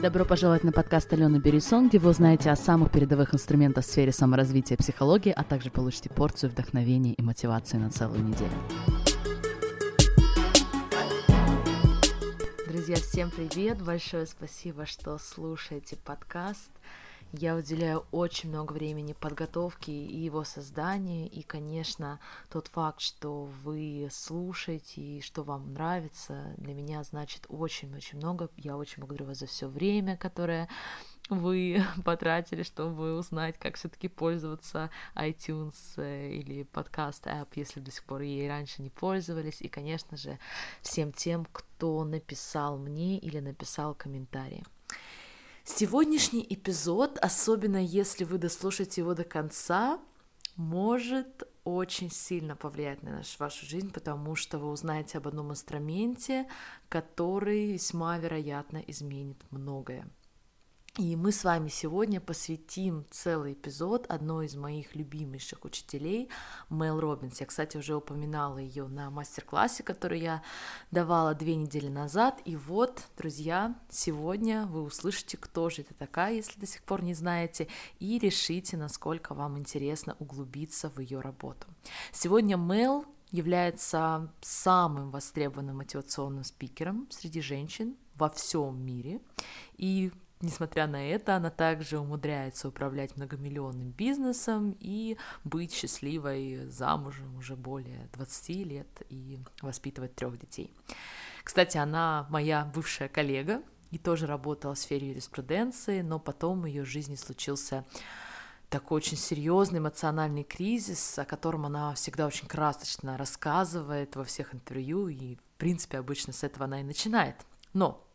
Добро пожаловать на подкаст Алены Берисон, где вы узнаете о самых передовых инструментах в сфере саморазвития и психологии, а также получите порцию вдохновения и мотивации на целую неделю. Друзья, всем привет! Большое спасибо, что слушаете подкаст. Я уделяю очень много времени подготовке и его созданию, и, конечно, тот факт, что вы слушаете и что вам нравится, для меня значит очень-очень много. Я очень благодарю вас за все время, которое вы потратили, чтобы узнать, как все-таки пользоваться iTunes э, или подкаст App, если до сих пор ей раньше не пользовались. И, конечно же, всем тем, кто написал мне или написал комментарии. Сегодняшний эпизод, особенно если вы дослушаете его до конца, может очень сильно повлиять на нашу, вашу жизнь, потому что вы узнаете об одном инструменте, который весьма вероятно изменит многое. И мы с вами сегодня посвятим целый эпизод одной из моих любимейших учителей, Мэл Робинс. Я, кстати, уже упоминала ее на мастер-классе, который я давала две недели назад. И вот, друзья, сегодня вы услышите, кто же это такая, если до сих пор не знаете, и решите, насколько вам интересно углубиться в ее работу. Сегодня Мэл является самым востребованным мотивационным спикером среди женщин во всем мире. И Несмотря на это, она также умудряется управлять многомиллионным бизнесом и быть счастливой замужем уже более 20 лет и воспитывать трех детей. Кстати, она моя бывшая коллега и тоже работала в сфере юриспруденции, но потом в ее жизни случился такой очень серьезный эмоциональный кризис, о котором она всегда очень красочно рассказывает во всех интервью, и, в принципе, обычно с этого она и начинает. Но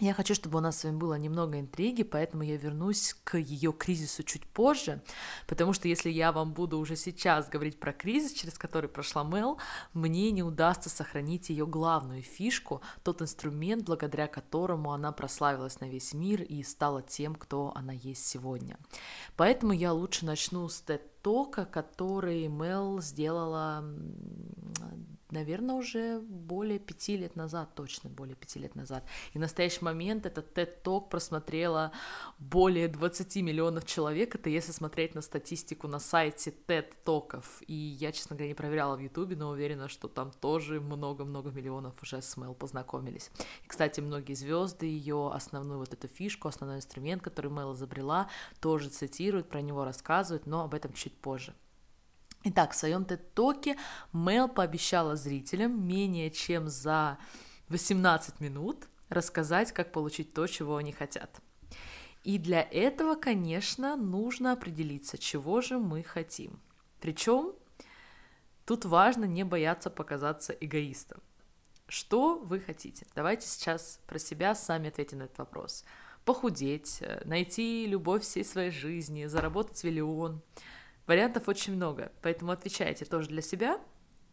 я хочу, чтобы у нас с вами было немного интриги, поэтому я вернусь к ее кризису чуть позже, потому что если я вам буду уже сейчас говорить про кризис, через который прошла Мел, мне не удастся сохранить ее главную фишку, тот инструмент, благодаря которому она прославилась на весь мир и стала тем, кто она есть сегодня. Поэтому я лучше начну с TED-тока, который Мел сделала наверное, уже более пяти лет назад, точно более пяти лет назад. И в настоящий момент этот TED Talk просмотрело более 20 миллионов человек, это если смотреть на статистику на сайте TED Talkов. И я, честно говоря, не проверяла в Ютубе, но уверена, что там тоже много-много миллионов уже с Мэл познакомились. И, кстати, многие звезды ее основную вот эту фишку, основной инструмент, который Мэл изобрела, тоже цитируют, про него рассказывают, но об этом чуть позже. Итак, в своем TED-токе Мел пообещала зрителям менее чем за 18 минут рассказать, как получить то, чего они хотят. И для этого, конечно, нужно определиться, чего же мы хотим. Причем тут важно не бояться показаться эгоистом. Что вы хотите? Давайте сейчас про себя сами ответим на этот вопрос. Похудеть, э, найти любовь всей своей жизни, заработать миллион – Вариантов очень много, поэтому отвечайте тоже для себя,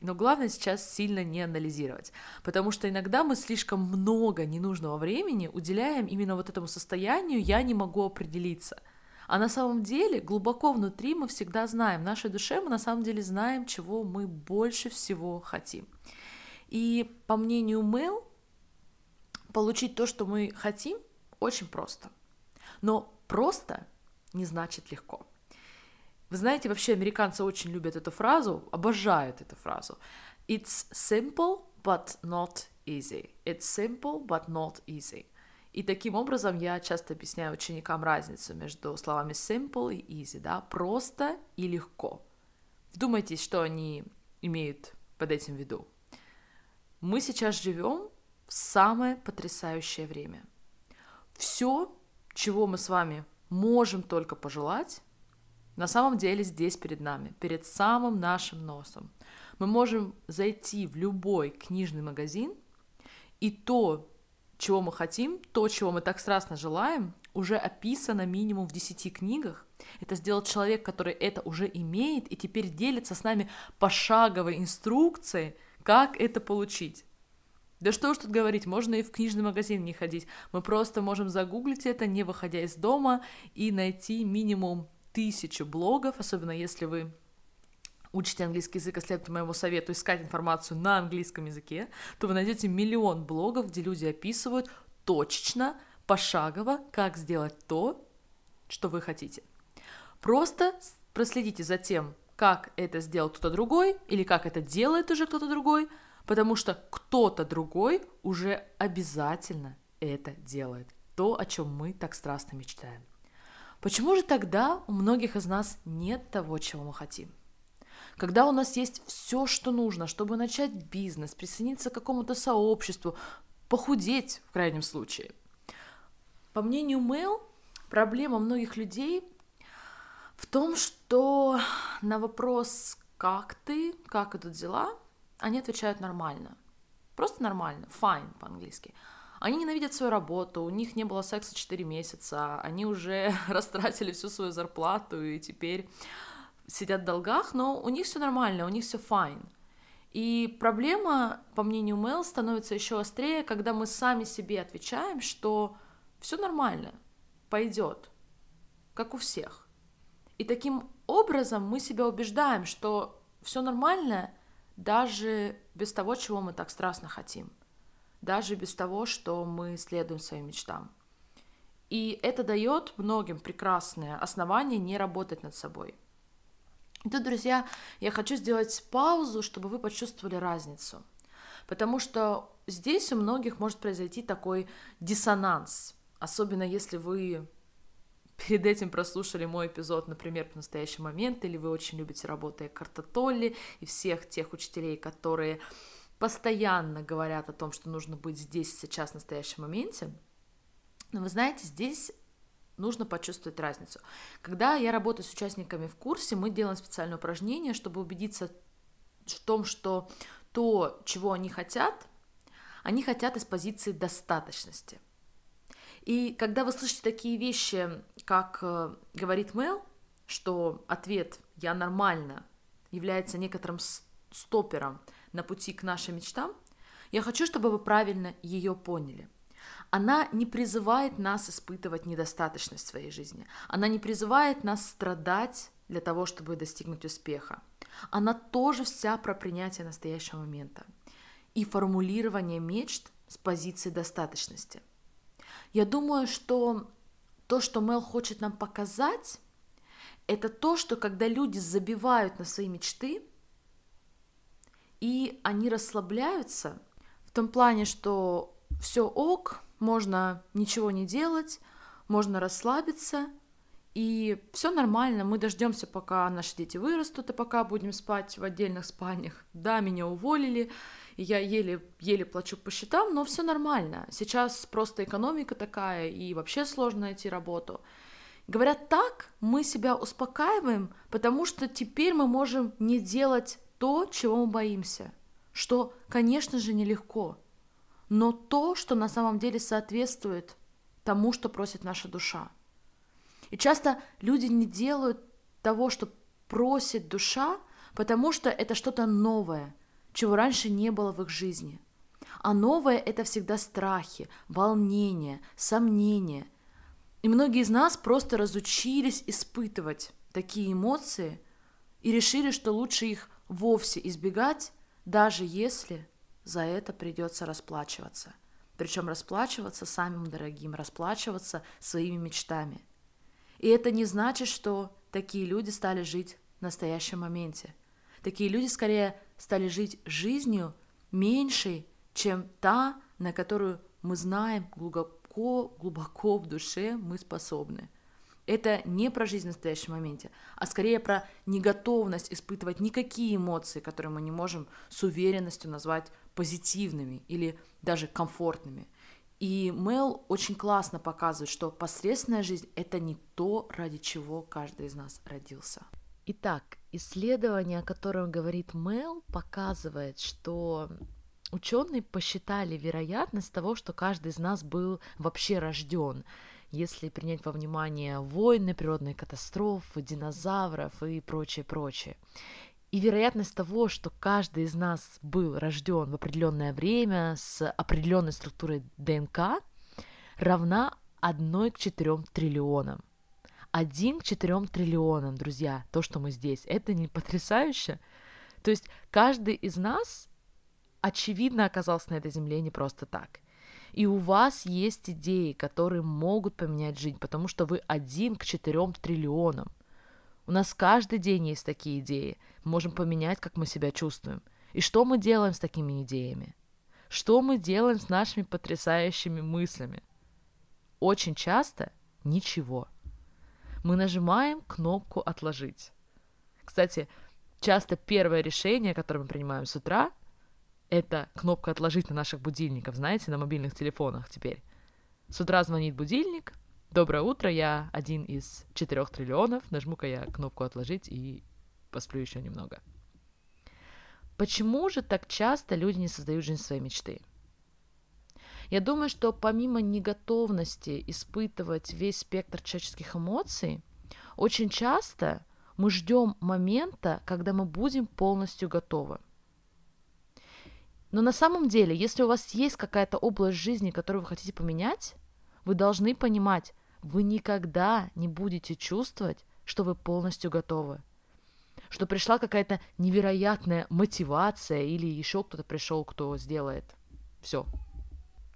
но главное сейчас сильно не анализировать, потому что иногда мы слишком много ненужного времени уделяем именно вот этому состоянию «я не могу определиться». А на самом деле глубоко внутри мы всегда знаем, в нашей душе мы на самом деле знаем, чего мы больше всего хотим. И по мнению Мэл, получить то, что мы хотим, очень просто. Но просто не значит легко. Вы знаете, вообще американцы очень любят эту фразу, обожают эту фразу. It's simple, but not easy. It's simple, but not easy. И таким образом я часто объясняю ученикам разницу между словами simple и easy, да, просто и легко. Вдумайтесь, что они имеют под этим в виду. Мы сейчас живем в самое потрясающее время. Все, чего мы с вами можем только пожелать, на самом деле здесь перед нами, перед самым нашим носом. Мы можем зайти в любой книжный магазин, и то, чего мы хотим, то, чего мы так страстно желаем, уже описано минимум в 10 книгах. Это сделал человек, который это уже имеет, и теперь делится с нами пошаговой инструкцией, как это получить. Да что уж тут говорить, можно и в книжный магазин не ходить. Мы просто можем загуглить это, не выходя из дома, и найти минимум тысячу блогов, особенно если вы учите английский язык и следуете моему совету искать информацию на английском языке, то вы найдете миллион блогов, где люди описывают точечно, пошагово, как сделать то, что вы хотите. Просто проследите за тем, как это сделал кто-то другой или как это делает уже кто-то другой, потому что кто-то другой уже обязательно это делает. То, о чем мы так страстно мечтаем. Почему же тогда у многих из нас нет того, чего мы хотим? Когда у нас есть все, что нужно, чтобы начать бизнес, присоединиться к какому-то сообществу, похудеть в крайнем случае. По мнению Мэл, проблема многих людей в том, что на вопрос «как ты?», «как идут дела?», они отвечают нормально. Просто нормально, fine по-английски. Они ненавидят свою работу, у них не было секса 4 месяца, они уже растратили всю свою зарплату и теперь сидят в долгах, но у них все нормально, у них все fine. И проблема, по мнению Мэл, становится еще острее, когда мы сами себе отвечаем, что все нормально, пойдет, как у всех. И таким образом мы себя убеждаем, что все нормально даже без того, чего мы так страстно хотим, даже без того, что мы следуем своим мечтам. И это дает многим прекрасное основание не работать над собой. И тут, друзья, я хочу сделать паузу, чтобы вы почувствовали разницу. Потому что здесь у многих может произойти такой диссонанс, особенно если вы перед этим прослушали мой эпизод, например, в настоящий момент, или вы очень любите работу Карта Толли и всех тех учителей, которые постоянно говорят о том, что нужно быть здесь, сейчас, в настоящем моменте. Но вы знаете, здесь нужно почувствовать разницу. Когда я работаю с участниками в курсе, мы делаем специальное упражнение, чтобы убедиться в том, что то, чего они хотят, они хотят из позиции достаточности. И когда вы слышите такие вещи, как э, говорит Мэл, что ответ «я нормально» является некоторым стопером на пути к нашим мечтам, я хочу, чтобы вы правильно ее поняли. Она не призывает нас испытывать недостаточность в своей жизни. Она не призывает нас страдать для того, чтобы достигнуть успеха. Она тоже вся про принятие настоящего момента и формулирование мечт с позиции достаточности – я думаю, что то, что Мел хочет нам показать, это то, что когда люди забивают на свои мечты, и они расслабляются в том плане, что все ок, можно ничего не делать, можно расслабиться, и все нормально, мы дождемся, пока наши дети вырастут, и пока будем спать в отдельных спальнях. Да, меня уволили, и я еле, еле плачу по счетам, но все нормально. Сейчас просто экономика такая, и вообще сложно найти работу. Говорят так, мы себя успокаиваем, потому что теперь мы можем не делать то, чего мы боимся. Что, конечно же, нелегко, но то, что на самом деле соответствует тому, что просит наша душа. И часто люди не делают того, что просит душа, потому что это что-то новое, чего раньше не было в их жизни. А новое – это всегда страхи, волнения, сомнения. И многие из нас просто разучились испытывать такие эмоции и решили, что лучше их вовсе избегать, даже если за это придется расплачиваться. Причем расплачиваться самым дорогим, расплачиваться своими мечтами. И это не значит, что такие люди стали жить в настоящем моменте. Такие люди скорее стали жить жизнью меньшей, чем та, на которую мы знаем глубоко, глубоко в душе мы способны. Это не про жизнь в настоящем моменте, а скорее про неготовность испытывать никакие эмоции, которые мы не можем с уверенностью назвать позитивными или даже комфортными. И Мел очень классно показывает, что посредственная жизнь – это не то, ради чего каждый из нас родился. Итак, исследование, о котором говорит Мел, показывает, что ученые посчитали вероятность того, что каждый из нас был вообще рожден, если принять во внимание войны, природные катастрофы, динозавров и прочее, прочее. И вероятность того, что каждый из нас был рожден в определенное время с определенной структурой ДНК, равна 1 к 4 триллионам. 1 к 4 триллионам, друзья, то, что мы здесь. Это не потрясающе? То есть каждый из нас, очевидно, оказался на этой земле не просто так. И у вас есть идеи, которые могут поменять жизнь, потому что вы один к четырем триллионам. У нас каждый день есть такие идеи. Мы можем поменять, как мы себя чувствуем. И что мы делаем с такими идеями? Что мы делаем с нашими потрясающими мыслями? Очень часто ничего. Мы нажимаем кнопку «Отложить». Кстати, часто первое решение, которое мы принимаем с утра, это кнопка «Отложить» на наших будильниках, знаете, на мобильных телефонах теперь. С утра звонит будильник, доброе утро, я один из четырех триллионов, нажму-ка я кнопку «Отложить» и посплю еще немного. Почему же так часто люди не создают жизнь своей мечты? Я думаю, что помимо неготовности испытывать весь спектр человеческих эмоций, очень часто мы ждем момента, когда мы будем полностью готовы. Но на самом деле, если у вас есть какая-то область жизни, которую вы хотите поменять, вы должны понимать, вы никогда не будете чувствовать, что вы полностью готовы. Что пришла какая-то невероятная мотивация или еще кто-то пришел, кто сделает все.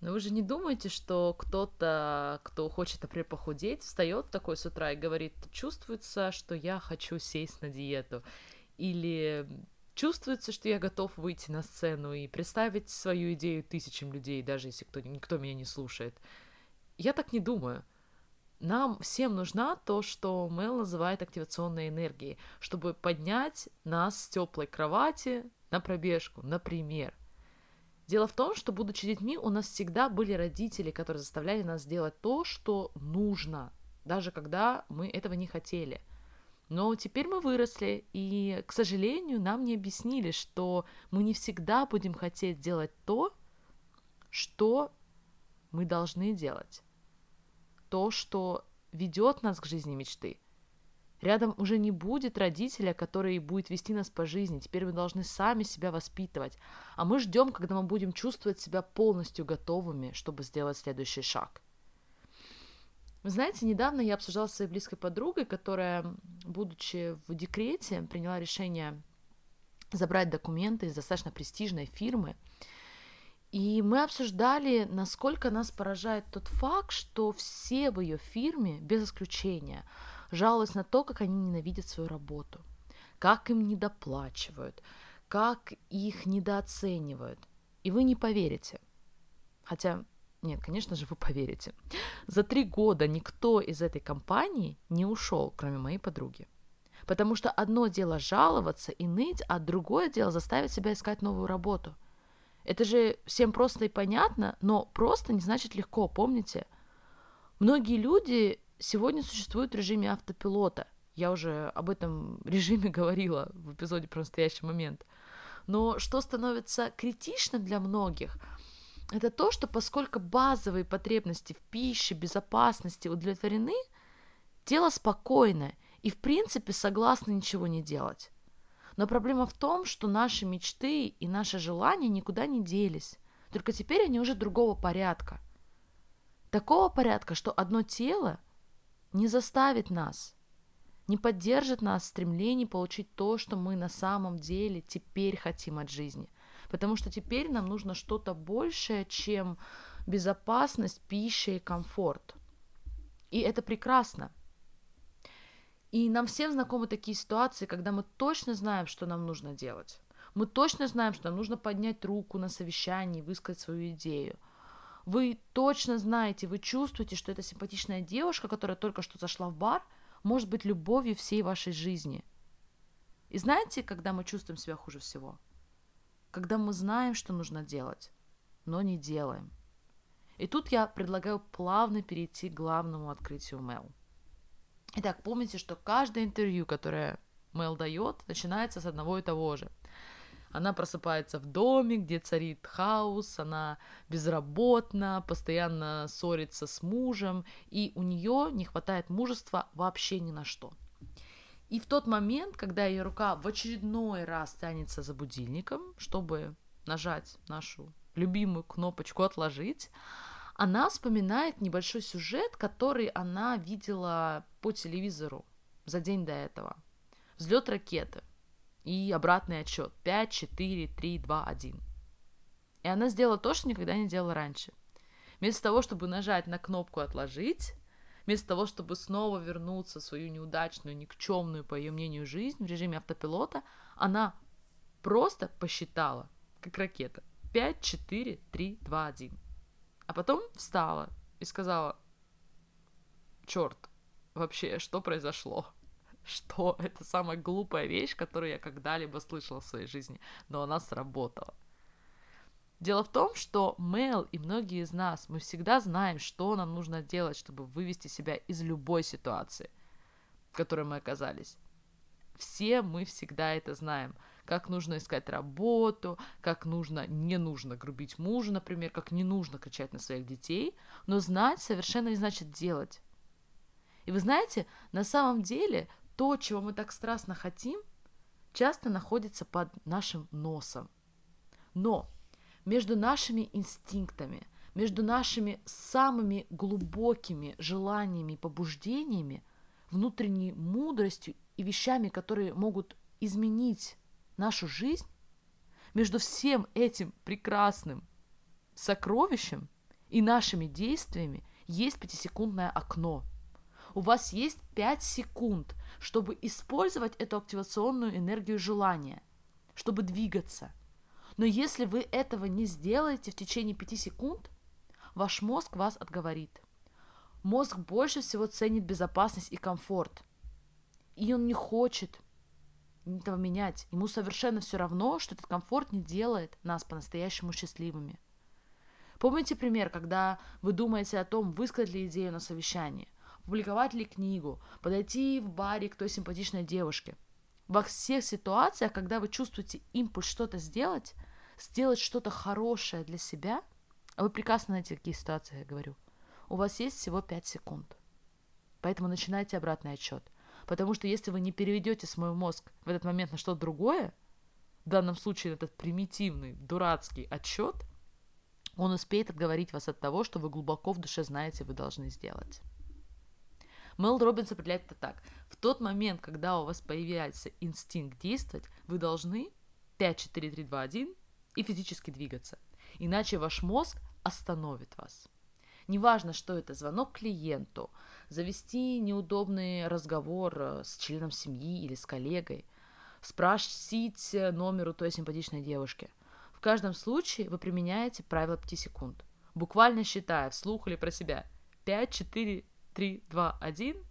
Но вы же не думаете, что кто-то, кто хочет, например, похудеть, встает такой с утра и говорит, чувствуется, что я хочу сесть на диету. Или чувствуется, что я готов выйти на сцену и представить свою идею тысячам людей, даже если кто, никто меня не слушает. Я так не думаю. Нам всем нужна то, что Мэл называет активационной энергией, чтобы поднять нас с теплой кровати на пробежку, например. Дело в том, что, будучи детьми, у нас всегда были родители, которые заставляли нас делать то, что нужно, даже когда мы этого не хотели – но теперь мы выросли, и, к сожалению, нам не объяснили, что мы не всегда будем хотеть делать то, что мы должны делать. То, что ведет нас к жизни мечты. Рядом уже не будет родителя, который будет вести нас по жизни. Теперь мы должны сами себя воспитывать. А мы ждем, когда мы будем чувствовать себя полностью готовыми, чтобы сделать следующий шаг. Вы знаете, недавно я обсуждала с своей близкой подругой, которая, будучи в декрете, приняла решение забрать документы из достаточно престижной фирмы. И мы обсуждали, насколько нас поражает тот факт, что все в ее фирме, без исключения, жалуются на то, как они ненавидят свою работу, как им недоплачивают, как их недооценивают. И вы не поверите. Хотя нет, конечно же, вы поверите. За три года никто из этой компании не ушел, кроме моей подруги. Потому что одно дело жаловаться и ныть, а другое дело заставить себя искать новую работу. Это же всем просто и понятно, но просто не значит легко, помните? Многие люди сегодня существуют в режиме автопилота. Я уже об этом режиме говорила в эпизоде про настоящий момент. Но что становится критичным для многих – это то, что поскольку базовые потребности в пище, безопасности удовлетворены, тело спокойно и в принципе согласно ничего не делать. Но проблема в том, что наши мечты и наши желания никуда не делись, только теперь они уже другого порядка. Такого порядка, что одно тело не заставит нас, не поддержит нас в стремлении получить то, что мы на самом деле теперь хотим от жизни – потому что теперь нам нужно что-то большее, чем безопасность, пища и комфорт. И это прекрасно. И нам всем знакомы такие ситуации, когда мы точно знаем, что нам нужно делать. Мы точно знаем, что нам нужно поднять руку на совещании высказать свою идею. Вы точно знаете, вы чувствуете, что эта симпатичная девушка, которая только что зашла в бар, может быть любовью всей вашей жизни. И знаете, когда мы чувствуем себя хуже всего? Когда мы знаем, что нужно делать, но не делаем. И тут я предлагаю плавно перейти к главному открытию Мел. Итак, помните, что каждое интервью, которое Мел дает, начинается с одного и того же. Она просыпается в доме, где царит хаос, она безработна, постоянно ссорится с мужем, и у нее не хватает мужества вообще ни на что – и в тот момент, когда ее рука в очередной раз тянется за будильником, чтобы нажать нашу любимую кнопочку «Отложить», она вспоминает небольшой сюжет, который она видела по телевизору за день до этого. Взлет ракеты и обратный отчет 5, 4, 3, 2, 1. И она сделала то, что никогда не делала раньше. Вместо того, чтобы нажать на кнопку «Отложить», вместо того, чтобы снова вернуться в свою неудачную, никчемную, по ее мнению, жизнь в режиме автопилота, она просто посчитала, как ракета, 5, 4, 3, 2, 1. А потом встала и сказала, черт, вообще, что произошло? Что это самая глупая вещь, которую я когда-либо слышала в своей жизни, но она сработала. Дело в том, что Мэл и многие из нас, мы всегда знаем, что нам нужно делать, чтобы вывести себя из любой ситуации, в которой мы оказались. Все мы всегда это знаем. Как нужно искать работу, как нужно, не нужно грубить мужа, например, как не нужно кричать на своих детей, но знать совершенно не значит делать. И вы знаете, на самом деле то, чего мы так страстно хотим, часто находится под нашим носом. Но между нашими инстинктами, между нашими самыми глубокими желаниями и побуждениями, внутренней мудростью и вещами, которые могут изменить нашу жизнь, между всем этим прекрасным сокровищем и нашими действиями есть пятисекундное окно. У вас есть 5 секунд, чтобы использовать эту активационную энергию желания, чтобы двигаться – но если вы этого не сделаете в течение 5 секунд, ваш мозг вас отговорит. Мозг больше всего ценит безопасность и комфорт. И он не хочет этого менять. Ему совершенно все равно, что этот комфорт не делает нас по-настоящему счастливыми. Помните пример, когда вы думаете о том, высказать ли идею на совещании, публиковать ли книгу, подойти в баре к той симпатичной девушке. Во всех ситуациях, когда вы чувствуете импульс что-то сделать, сделать что-то хорошее для себя, а вы прекрасно знаете, какие ситуации я говорю, у вас есть всего 5 секунд. Поэтому начинайте обратный отчет. Потому что если вы не переведете свой мозг в этот момент на что-то другое, в данном случае этот примитивный, дурацкий отчет, он успеет отговорить вас от того, что вы глубоко в душе знаете, вы должны сделать. Мел Робинс определяет это так. В тот момент, когда у вас появляется инстинкт действовать, вы должны 5, 4, 3, 2, 1 и физически двигаться. Иначе ваш мозг остановит вас. Неважно, что это, звонок клиенту, завести неудобный разговор э, с членом семьи или с коллегой, спросить номер у той симпатичной девушки. В каждом случае вы применяете правило 5 секунд, буквально считая вслух или про себя 5, 4, 3, 2, 1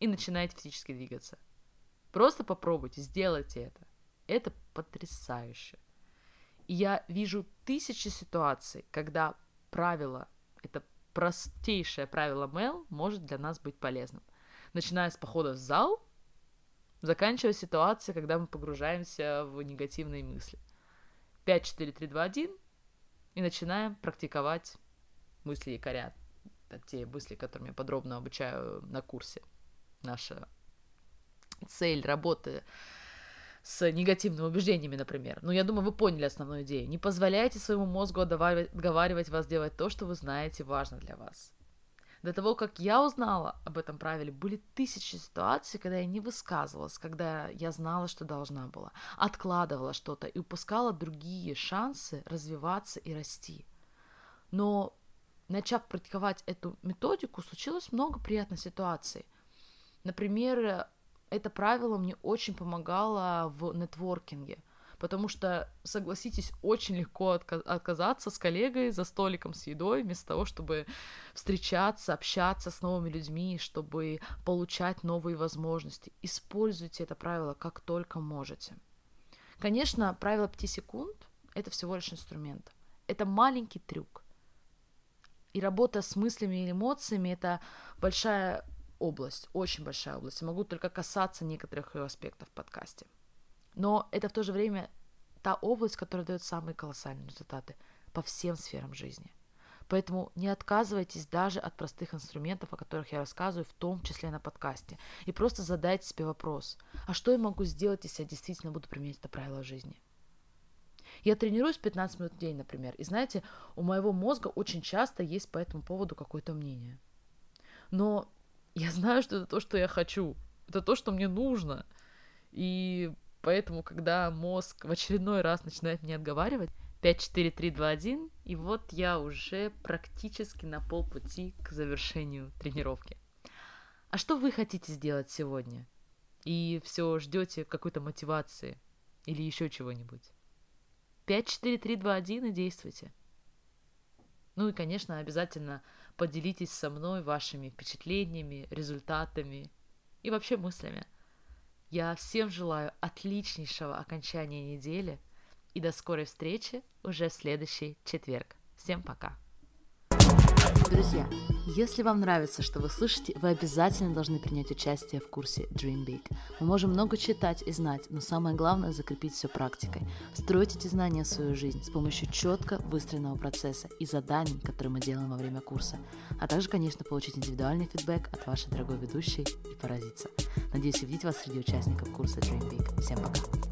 и начинаете физически двигаться. Просто попробуйте, сделайте это. Это потрясающе. И я вижу тысячи ситуаций, когда правило, это простейшее правило Мэл может для нас быть полезным. Начиная с похода в зал, заканчивая ситуацией, когда мы погружаемся в негативные мысли. 5, 4, 3, 2, 1, и начинаем практиковать мысли якоря. Это те мысли, которыми я подробно обучаю на курсе. Наша цель работы с негативными убеждениями, например. Ну, я думаю, вы поняли основную идею. Не позволяйте своему мозгу отговаривать вас делать то, что вы знаете важно для вас. До того, как я узнала об этом правиле, были тысячи ситуаций, когда я не высказывалась, когда я знала, что должна была, откладывала что-то и упускала другие шансы развиваться и расти. Но начав практиковать эту методику, случилось много приятных ситуаций. Например, это правило мне очень помогало в нетворкинге, потому что, согласитесь, очень легко отказаться с коллегой за столиком с едой, вместо того, чтобы встречаться, общаться с новыми людьми, чтобы получать новые возможности. Используйте это правило как только можете. Конечно, правило 5 секунд — это всего лишь инструмент. Это маленький трюк. И работа с мыслями и эмоциями — это большая область, очень большая область. Я могу только касаться некоторых ее аспектов в подкасте. Но это в то же время та область, которая дает самые колоссальные результаты по всем сферам жизни. Поэтому не отказывайтесь даже от простых инструментов, о которых я рассказываю, в том числе на подкасте. И просто задайте себе вопрос, а что я могу сделать, если я действительно буду применять это правило жизни? Я тренируюсь 15 минут в день, например, и знаете, у моего мозга очень часто есть по этому поводу какое-то мнение. Но я знаю, что это то, что я хочу. Это то, что мне нужно. И поэтому, когда мозг в очередной раз начинает меня отговаривать, 5, 4, 3, 2, 1. И вот я уже практически на полпути к завершению тренировки. А что вы хотите сделать сегодня? И все ждете какой-то мотивации или еще чего-нибудь? 5, 4, 3, 2, 1 и действуйте. Ну и, конечно, обязательно поделитесь со мной вашими впечатлениями, результатами и вообще мыслями. Я всем желаю отличнейшего окончания недели и до скорой встречи уже в следующий четверг. Всем пока! Друзья, если вам нравится, что вы слышите, вы обязательно должны принять участие в курсе Dream Big. Мы можем много читать и знать, но самое главное – закрепить все практикой. Строить эти знания в свою жизнь с помощью четко выстроенного процесса и заданий, которые мы делаем во время курса. А также, конечно, получить индивидуальный фидбэк от вашей дорогой ведущей и поразиться. Надеюсь увидеть вас среди участников курса Dream Big. Всем пока!